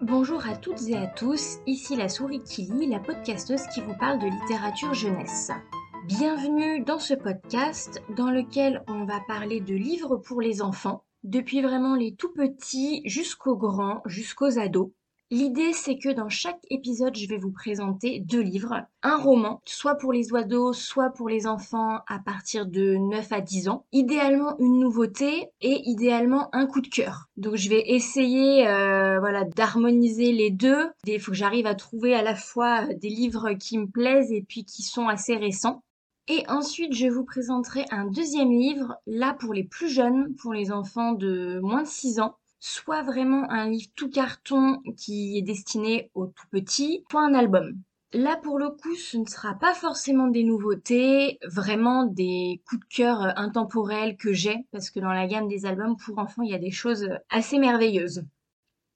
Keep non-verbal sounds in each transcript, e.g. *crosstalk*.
Bonjour à toutes et à tous, ici la souris qui lit, la podcasteuse qui vous parle de littérature jeunesse. Bienvenue dans ce podcast dans lequel on va parler de livres pour les enfants, depuis vraiment les tout petits jusqu'aux grands, jusqu'aux ados. L'idée, c'est que dans chaque épisode, je vais vous présenter deux livres. Un roman, soit pour les oiseaux, soit pour les enfants à partir de 9 à 10 ans. Idéalement, une nouveauté et idéalement un coup de cœur. Donc, je vais essayer euh, voilà, d'harmoniser les deux. Il faut que j'arrive à trouver à la fois des livres qui me plaisent et puis qui sont assez récents. Et ensuite, je vous présenterai un deuxième livre, là pour les plus jeunes, pour les enfants de moins de 6 ans soit vraiment un livre tout carton qui est destiné aux tout petits, soit un album. Là, pour le coup, ce ne sera pas forcément des nouveautés, vraiment des coups de cœur euh, intemporels que j'ai, parce que dans la gamme des albums pour enfants, il y a des choses euh, assez merveilleuses.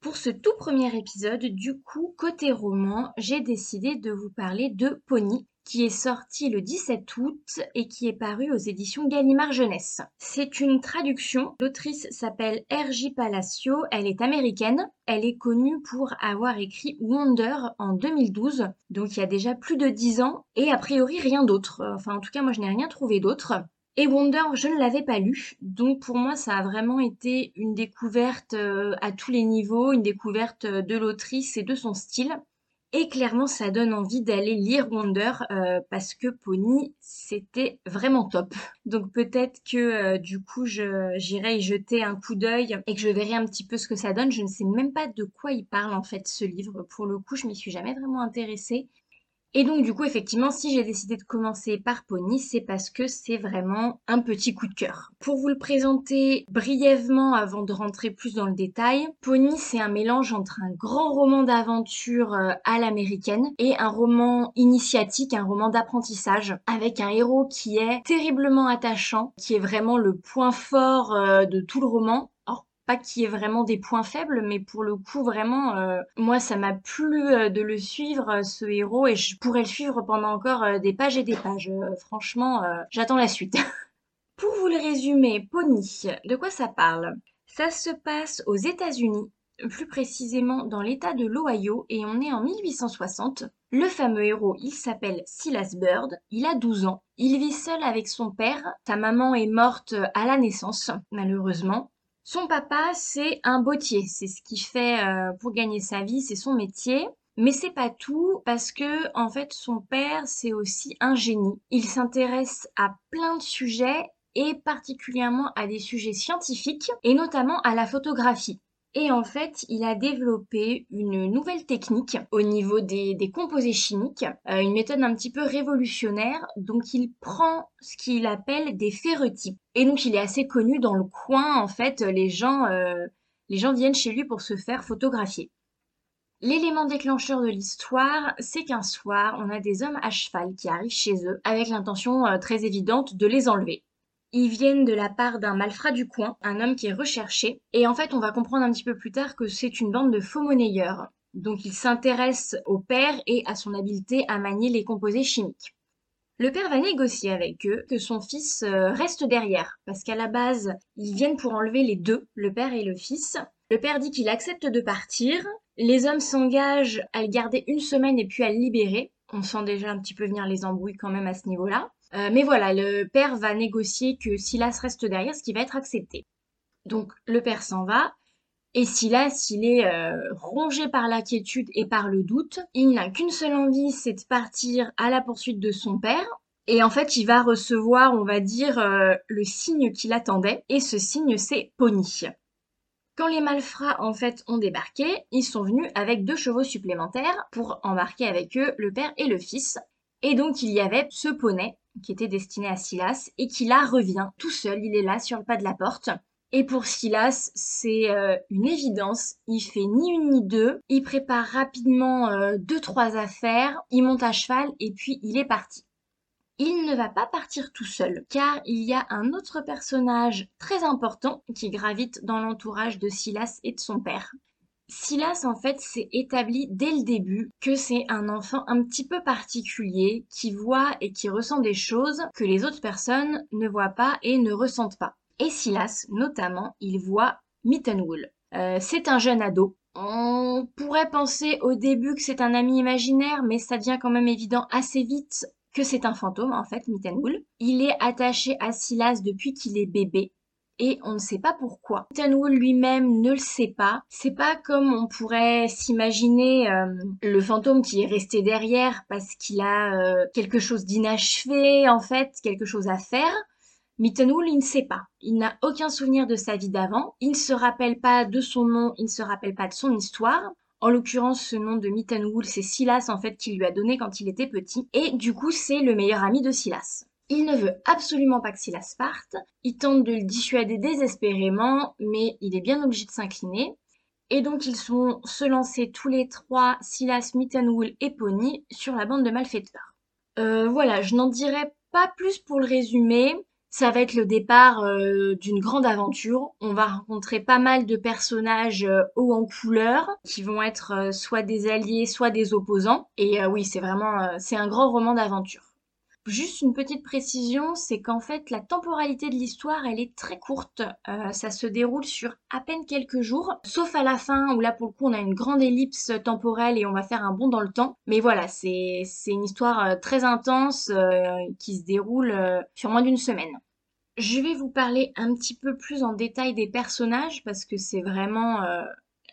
Pour ce tout premier épisode, du coup, côté roman, j'ai décidé de vous parler de Pony, qui est sorti le 17 août et qui est paru aux éditions Gallimard Jeunesse. C'est une traduction. L'autrice s'appelle R.J. Palacio, elle est américaine. Elle est connue pour avoir écrit Wonder en 2012, donc il y a déjà plus de 10 ans, et a priori rien d'autre. Enfin, en tout cas, moi je n'ai rien trouvé d'autre. Et Wonder, je ne l'avais pas lu, donc pour moi ça a vraiment été une découverte euh, à tous les niveaux, une découverte de l'autrice et de son style. Et clairement, ça donne envie d'aller lire Wonder euh, parce que Pony, c'était vraiment top. Donc peut-être que euh, du coup, j'irai y jeter un coup d'œil et que je verrai un petit peu ce que ça donne. Je ne sais même pas de quoi il parle en fait ce livre. Pour le coup, je m'y suis jamais vraiment intéressée. Et donc du coup, effectivement, si j'ai décidé de commencer par Pony, c'est parce que c'est vraiment un petit coup de cœur. Pour vous le présenter brièvement avant de rentrer plus dans le détail, Pony, c'est un mélange entre un grand roman d'aventure euh, à l'américaine et un roman initiatique, un roman d'apprentissage, avec un héros qui est terriblement attachant, qui est vraiment le point fort euh, de tout le roman qui qu'il y ait vraiment des points faibles, mais pour le coup, vraiment, euh, moi, ça m'a plu euh, de le suivre, euh, ce héros, et je pourrais le suivre pendant encore des pages et des pages. franchement, j'attends la suite. *laughs* pour vous le résumer, Pony, de quoi ça parle? Ça se passe aux États-Unis, plus précisément dans l'état de l'Ohio, et on est en 1860. Le fameux héros, il s'appelle Silas Bird, il a 12 ans, il vit seul avec son père, sa maman est morte à la naissance, malheureusement, son papa, c'est un bottier. C'est ce qu'il fait euh, pour gagner sa vie, c'est son métier. Mais c'est pas tout parce que en fait son père c'est aussi un génie. Il s'intéresse à plein de sujets et particulièrement à des sujets scientifiques et notamment à la photographie. Et en fait, il a développé une nouvelle technique au niveau des, composés chimiques, euh, une méthode un petit peu révolutionnaire. Donc, il prend ce qu'il appelle des ferrotypes. Et donc, il est assez connu dans le coin. En fait, les gens, euh, les gens viennent chez lui pour se faire photographier. L'élément déclencheur de l'histoire, c'est qu'un soir, on a des hommes à cheval qui arrivent chez eux avec l'intention euh, très évidente de les enlever. Ils viennent de la part d'un malfrat du coin, un homme qui est recherché. Et en fait, on va comprendre un petit peu plus tard que c'est une bande de faux monnayeurs. Donc il s'intéresse au père et à son habileté à manier les composés chimiques. Le père va négocier avec eux que son fils euh, reste derrière, parce qu'à la base, ils viennent pour enlever les deux, le père et le fils. Le père dit qu'il accepte de partir. Les hommes s'engagent à le garder une semaine et puis à le libérer. On sent déjà un petit peu venir les embrouilles quand même à ce niveau-là. Euh, mais voilà, le père va négocier que Silas reste derrière, ce qui va être accepté. Donc le père s'en va, et Silas, il est euh, rongé par l'inquiétude et par le doute. Il n'a qu'une seule envie, c'est de partir à la poursuite de son père. Et en fait, il va recevoir, on va dire, euh, le signe qu'il attendait. Et ce signe, c'est Pony. Quand les malfrats, en fait, ont débarqué, ils sont venus avec deux chevaux supplémentaires pour embarquer avec eux le père et le fils. Et donc, il y avait ce poney qui était destiné à Silas et qui là revient tout seul, il est là sur le pas de la porte. Et pour Silas, c'est euh, une évidence, il fait ni une ni deux, il prépare rapidement euh, deux trois affaires, il monte à cheval et puis il est parti. Il ne va pas partir tout seul, car il y a un autre personnage très important qui gravite dans l'entourage de Silas et de son père. Silas, en fait, s'est établi dès le début que c'est un enfant un petit peu particulier qui voit et qui ressent des choses que les autres personnes ne voient pas et ne ressentent pas. Et Silas, notamment, il voit Mittenwool. Euh, c'est un jeune ado. On pourrait penser au début que c'est un ami imaginaire, mais ça devient quand même évident assez vite que c'est un fantôme, en fait, Mittenwool. Il est attaché à Silas depuis qu'il est bébé et on ne sait pas pourquoi. Mittenwool lui-même ne le sait pas. C'est pas comme on pourrait s'imaginer euh, le fantôme qui est resté derrière parce qu'il a euh, quelque chose d'inachevé, en fait, quelque chose à faire. Mittenwool, il ne sait pas. Il n'a aucun souvenir de sa vie d'avant. Il ne se rappelle pas de son nom, il ne se rappelle pas de son histoire. En l'occurrence, ce nom de Mittenwool, c'est Silas en fait qui lui a donné quand il était petit. Et du coup, c'est le meilleur ami de Silas. Il ne veut absolument pas que Silas parte. Il tente de le dissuader désespérément, mais il est bien obligé de s'incliner. Et donc ils sont se lancer tous les trois, Silas, Mittenwool et Pony, sur la bande de malfaiteurs. Euh, voilà, je n'en dirai pas plus pour le résumer. Ça va être le départ euh, d'une grande aventure. On va rencontrer pas mal de personnages euh, hauts en couleur qui vont être soit des alliés, soit des opposants. Et oui, c'est vraiment c'est un grand roman d'aventure. Juste une petite précision, c'est qu'en fait la temporalité de l'histoire elle est très courte. Euh, ça se déroule sur à peine quelques jours, sauf à la fin où là pour le coup on a une grande ellipse temporelle et on va faire un bond dans le temps. Mais voilà, c'est une histoire euh, très intense euh, qui se déroule sur moins d'une semaine. Je vais vous parler un petit peu plus en détail des personnages parce que c'est vraiment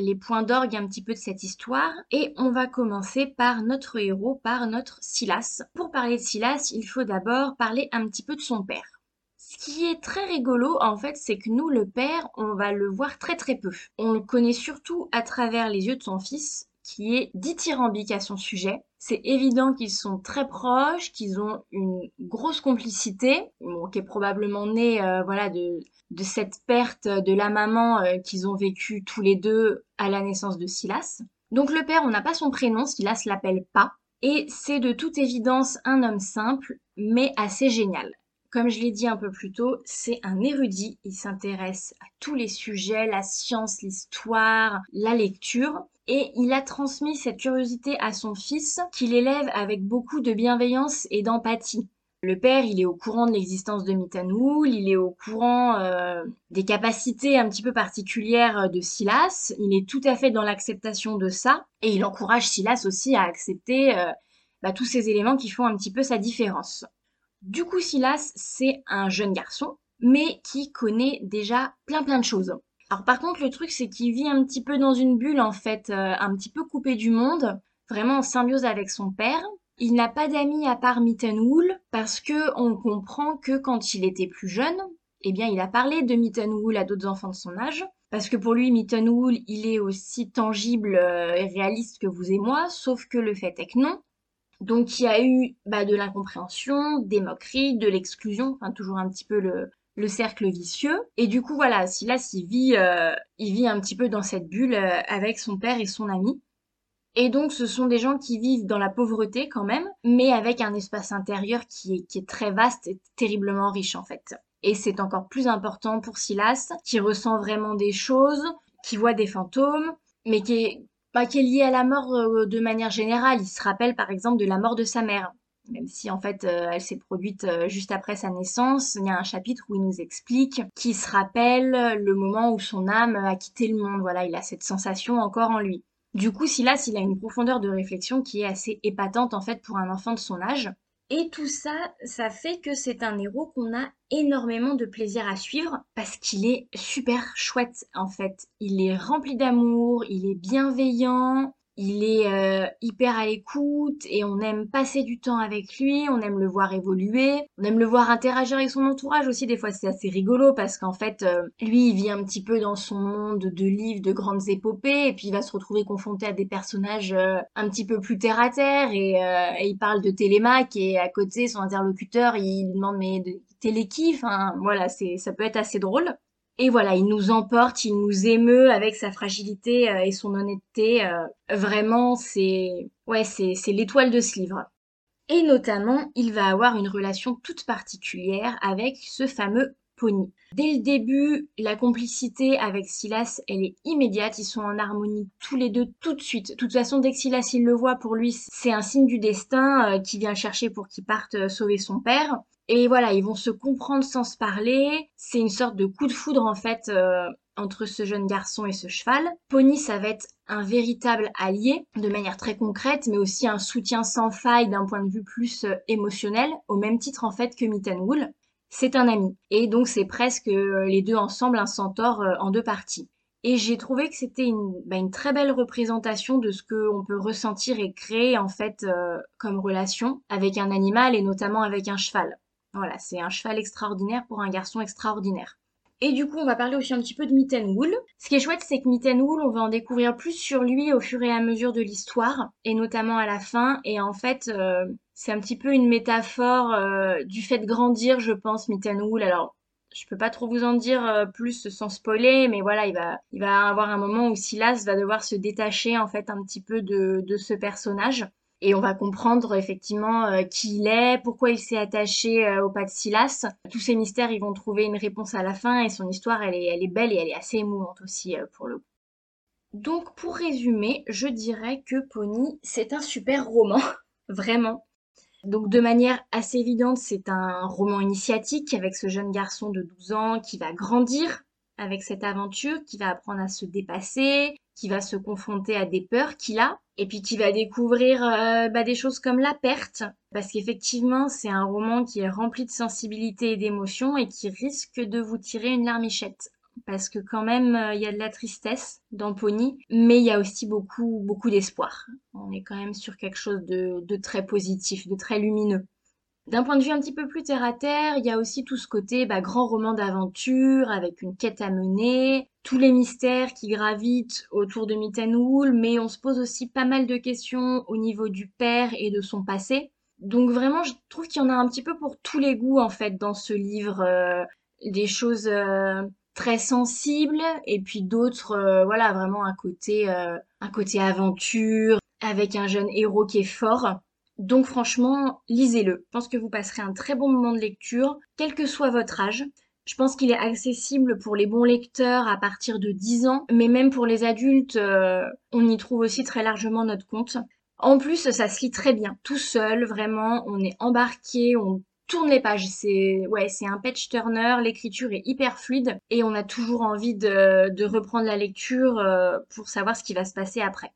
les points d'orgue un petit peu de cette histoire. Et on va commencer par notre héros, par notre Silas. Pour parler de Silas, il faut d'abord parler un petit peu de son père. Ce qui est très rigolo, en fait, c'est que nous, le père, on va le voir très très peu. On le connaît surtout à travers les yeux de son fils, qui est dithyrambique à son sujet. C'est évident qu'ils sont très proches, qu'ils ont une grosse complicité, qui est probablement née euh, voilà, de, cette perte de la maman euh, qu'ils ont vécue tous les deux à la naissance de Silas. Donc le père, on n'a pas son prénom, Silas l'appelle pas, et c'est de toute évidence un homme simple, mais assez génial. Comme je l'ai dit un peu plus tôt, c'est un érudit, il s'intéresse à tous les sujets, la science, l'histoire, la lecture, et il a transmis cette curiosité à son fils, qu'il élève avec beaucoup de bienveillance et d'empathie. Le père, il est au courant de l'existence de Mitanoul, il est au courant euh, des capacités un petit peu particulières de Silas, il est tout à fait dans l'acceptation de ça, et il encourage Silas aussi à accepter euh, bah, tous ces éléments qui font un petit peu sa différence. Du coup, Silas, c'est un jeune garçon, mais qui connaît déjà plein plein de choses. Alors par contre, le truc, c'est qu'il vit un petit peu dans une bulle, en fait, euh, un petit peu coupé du monde, vraiment en symbiose avec son père, il n'a pas d'amis à part Mittenwool parce que on comprend que quand il était plus jeune, eh bien, il a parlé de Mittenwool à d'autres enfants de son âge. Parce que pour lui, Mittenwool, il est aussi tangible euh, et réaliste que vous et moi, sauf que le fait est que non. Donc il y a eu bah, de l'incompréhension, des moqueries, de l'exclusion, enfin toujours un petit peu le, le cercle vicieux. Et du coup, voilà, Silas, il vit, euh, il vit un petit peu dans cette bulle euh, avec son père et son ami. Et donc, ce sont des gens qui vivent dans la pauvreté quand même, mais avec un espace intérieur qui est, qui est très vaste et terriblement riche en fait. Et c'est encore plus important pour Silas, qui ressent vraiment des choses, qui voit des fantômes, mais qui est, bah, qui est lié à la mort euh, de manière générale. Il se rappelle par exemple de la mort de sa mère. Même si en fait euh, elle s'est produite euh, juste après sa naissance, il y a un chapitre où il nous explique qu'il se rappelle le moment où son âme a quitté le monde. Voilà, il a cette sensation encore en lui. Du coup, Silas, il a une profondeur de réflexion qui est assez épatante en fait pour un enfant de son âge. Et tout ça, ça fait que c'est un héros qu'on a énormément de plaisir à suivre parce qu'il est super chouette en fait. Il est rempli d'amour, il est bienveillant, il est euh, hyper à l'écoute et on aime passer du temps avec lui, on aime le voir évoluer, on aime le voir interagir avec son entourage aussi. Des fois, c'est assez rigolo parce qu'en fait, euh, lui, il vit un petit peu dans son monde de livres, de grandes épopées et puis il va se retrouver confronté à des personnages euh, un petit peu plus terre à terre et, il parle de Télémaque et à côté, son interlocuteur, il demande mais de télékiff, enfin voilà, c'est ça peut être assez drôle. Et voilà, il nous emporte, il nous émeut avec sa fragilité euh, et son honnêteté. Euh, vraiment, c'est ouais, c'est l'étoile de ce livre. Et notamment, il va avoir une relation toute particulière avec ce fameux Pony. Dès le début, la complicité avec Silas, elle est immédiate. Ils sont en harmonie tous les deux tout de suite. De toute façon, dès que Silas il le voit, pour lui, c'est un signe du destin euh, qui vient chercher pour qu'il parte sauver son père. Et voilà, ils vont se comprendre sans se parler. C'est une sorte de coup de foudre en fait euh, entre ce jeune garçon et ce cheval. Pony, ça va être un véritable allié de manière très concrète, mais aussi un soutien sans faille d'un point de vue plus euh, émotionnel, au même titre en fait que Mitten Wool. C'est un ami. Et donc c'est presque euh, les deux ensemble un centaure en deux parties. Et j'ai trouvé que c'était une, bah, une, très belle représentation de ce qu'on peut ressentir et créer en fait comme relation avec un animal et notamment avec un cheval. Voilà, c'est un cheval extraordinaire pour un garçon extraordinaire. Et du coup, on va parler aussi un petit peu de Mitten Wool. Ce qui est chouette, c'est que Mitten Wool, on va en découvrir plus sur lui au fur et à mesure de l'histoire, et notamment à la fin. Et en fait, euh, c'est un petit peu une métaphore euh, du fait de grandir, je pense, Mitten Wool. Alors, je peux pas trop vous en dire euh, plus sans spoiler, mais voilà, il va, il va avoir un moment où Silas va devoir se détacher en fait un petit peu de ce personnage et on va comprendre effectivement euh, qui il est, pourquoi il s'est attaché euh, au pas de Silas. Tous ces mystères, ils vont trouver une réponse à la fin et son histoire, elle est, elle est belle et elle est assez émouvante aussi euh, pour le coup. Donc pour résumer, je dirais que Pony, c'est un super roman, *laughs* vraiment. Donc de manière assez évidente, c'est un roman initiatique avec ce jeune garçon de 12 ans qui va grandir avec cette aventure, qui va apprendre à se dépasser, qui va se confronter à des peurs qu'il a, et puis qui va découvrir euh, bah, des choses comme la perte, parce qu'effectivement c'est un roman qui est rempli de sensibilité et d'émotion et qui risque de vous tirer une larmichette. Parce que quand même, euh, il y a de la tristesse dans Pony, mais il y a aussi beaucoup, beaucoup d'espoir. On est quand même sur quelque chose de, de très positif, de très lumineux. D'un point de vue un petit peu plus terre à terre, il y a aussi tout ce côté bah, grand roman d'aventure avec une quête à mener, tous les mystères qui gravitent autour de Mittenwool, mais on se pose aussi pas mal de questions au niveau du père et de son passé. Donc vraiment, je trouve qu'il y en a un petit peu pour tous les goûts en fait dans ce livre, euh, des choses euh, très sensibles et puis d'autres, euh, voilà, vraiment un côté, un côté aventure avec un jeune héros qui est fort. Donc franchement, lisez-le. Je pense que vous passerez un très bon moment de lecture, quel que soit votre âge. Je pense qu'il est accessible pour les bons lecteurs à partir de 10 ans, mais même pour les adultes, euh, on y trouve aussi très largement notre compte. En plus, ça se lit très bien, tout seul, vraiment, on est embarqué, on tourne les pages. C'est ouais, c'est un page turner. L'écriture est hyper fluide et on a toujours envie de, reprendre la lecture euh, pour savoir ce qui va se passer après.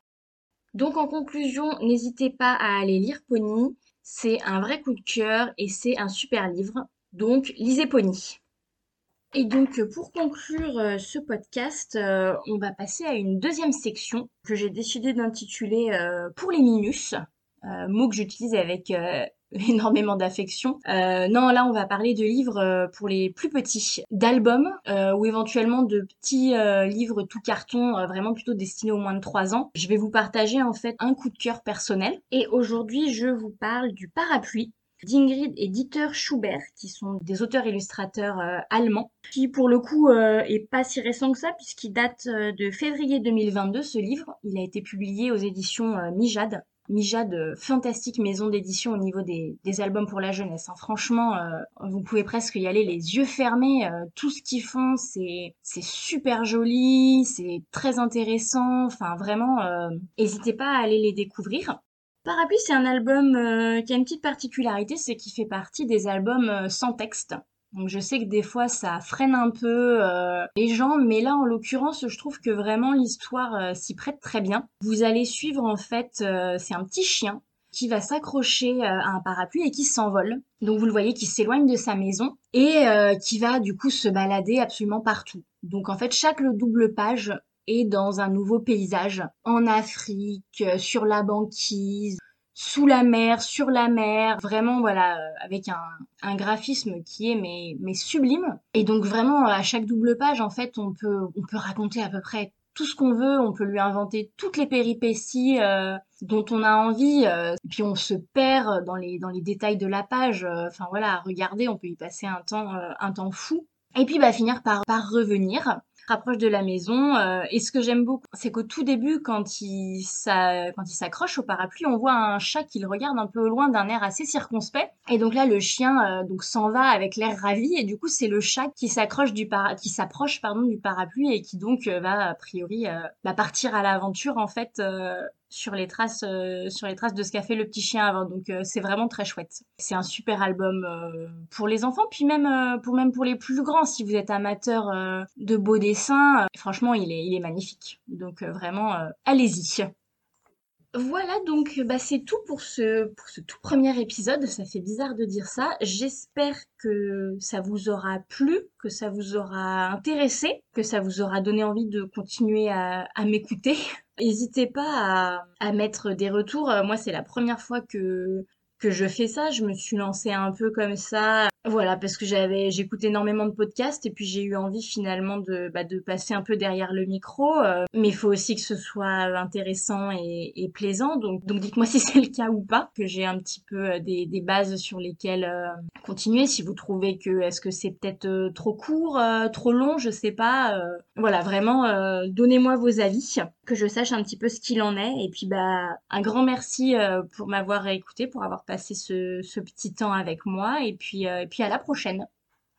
Donc en conclusion, n'hésitez pas à aller lire Pony. C'est un vrai coup de cœur et c'est un super livre. Donc lisez Pony. Et donc pour conclure euh, ce podcast, euh, on va passer à une deuxième section que j'ai décidé d'intituler euh, Pour les minus, mot que j'utilise avec *laughs* énormément d'affection. Euh, non, là, on va parler de livres euh, pour les plus petits, d'albums euh, ou éventuellement de petits livres tout carton, vraiment plutôt destinés aux moins de 3 ans. Je vais vous partager en fait un coup de cœur personnel. Et aujourd'hui, je vous parle du Parapluie d'Ingrid et Dieter Schubert, qui sont des auteurs-illustrateurs allemands, qui pour le coup est pas si récent que ça, puisqu'il date de février 2022, ce livre. Il a été publié aux éditions Mijad. Mija de fantastique maison d'édition au niveau des, albums pour la jeunesse. Hein. Franchement, euh, vous pouvez presque y aller les yeux fermés. Euh, tout ce qu'ils font, c'est super joli, c'est très intéressant. Enfin, vraiment, euh, n'hésitez pas à aller les découvrir. Parapluie, c'est un album qui a une petite particularité, c'est qu'il fait partie des albums sans texte. Donc je sais que des fois ça freine un peu euh, les gens, mais là en l'occurrence je trouve que vraiment l'histoire euh, s'y prête très bien. Vous allez suivre en fait, euh, c'est un petit chien qui va s'accrocher à un parapluie et qui s'envole. Donc vous le voyez qui s'éloigne de sa maison et qui va du coup se balader absolument partout. Donc en fait chaque double page est dans un nouveau paysage en Afrique, sur la banquise, sous la mer, sur la mer, vraiment voilà, euh, avec un, un graphisme qui est mais, mais sublime. Et donc vraiment à chaque double page, en fait, on peut on peut raconter à peu près tout ce qu'on veut, on peut lui inventer toutes les péripéties euh, dont on a envie, euh, puis on se perd dans les dans les détails de la page. Enfin voilà, à regarder, on peut y passer un temps un temps fou. Et puis bah finir par par revenir rapproche de la maison. Euh, et ce que j'aime beaucoup, c'est qu'au tout début, quand il, s'accroche au parapluie, on voit un chat qui le regarde un peu loin d'un air assez circonspect. Et donc là, le chien euh, donc s'en va avec l'air ravi. Et du coup, c'est le chat qui s'accroche du qui s'approche pardon du parapluie et qui donc euh, va a priori bah, partir à l'aventure en fait sur les traces sur les traces de ce qu'a fait le petit chien avant. Donc c'est vraiment très chouette. C'est un super album pour les enfants, puis même pour même pour les plus grands. Si vous êtes amateur de beaux dessins, franchement il est il est magnifique. Donc vraiment allez-y. Voilà, donc bah, c'est tout pour ce, pour ce tout premier épisode. Ça fait bizarre de dire ça. J'espère que ça vous aura plu, que ça vous aura intéressé, que ça vous aura donné envie de continuer à, à m'écouter. *laughs* N'hésitez pas à, à, mettre des retours. Moi, c'est la première fois que, que je fais ça. Je me suis lancée un peu comme ça voilà, parce que j'avais, j'écoute énormément de podcasts et puis j'ai eu envie finalement de, bah, de passer un peu derrière le micro. Euh, mais il faut aussi que ce soit intéressant et, et plaisant. Donc, donc dites-moi *laughs* si c'est le cas ou pas, que j'ai un petit peu euh, des, des bases sur lesquelles euh, continuer. Si vous trouvez que est-ce que c'est peut-être trop court, trop long, je sais pas. voilà, vraiment, donnez-moi vos avis, que je sache un petit peu ce qu'il en est. Et puis bah un grand merci pour m'avoir écouté, pour avoir passé ce, ce petit temps avec moi. Et puis, et puis puis à la prochaine.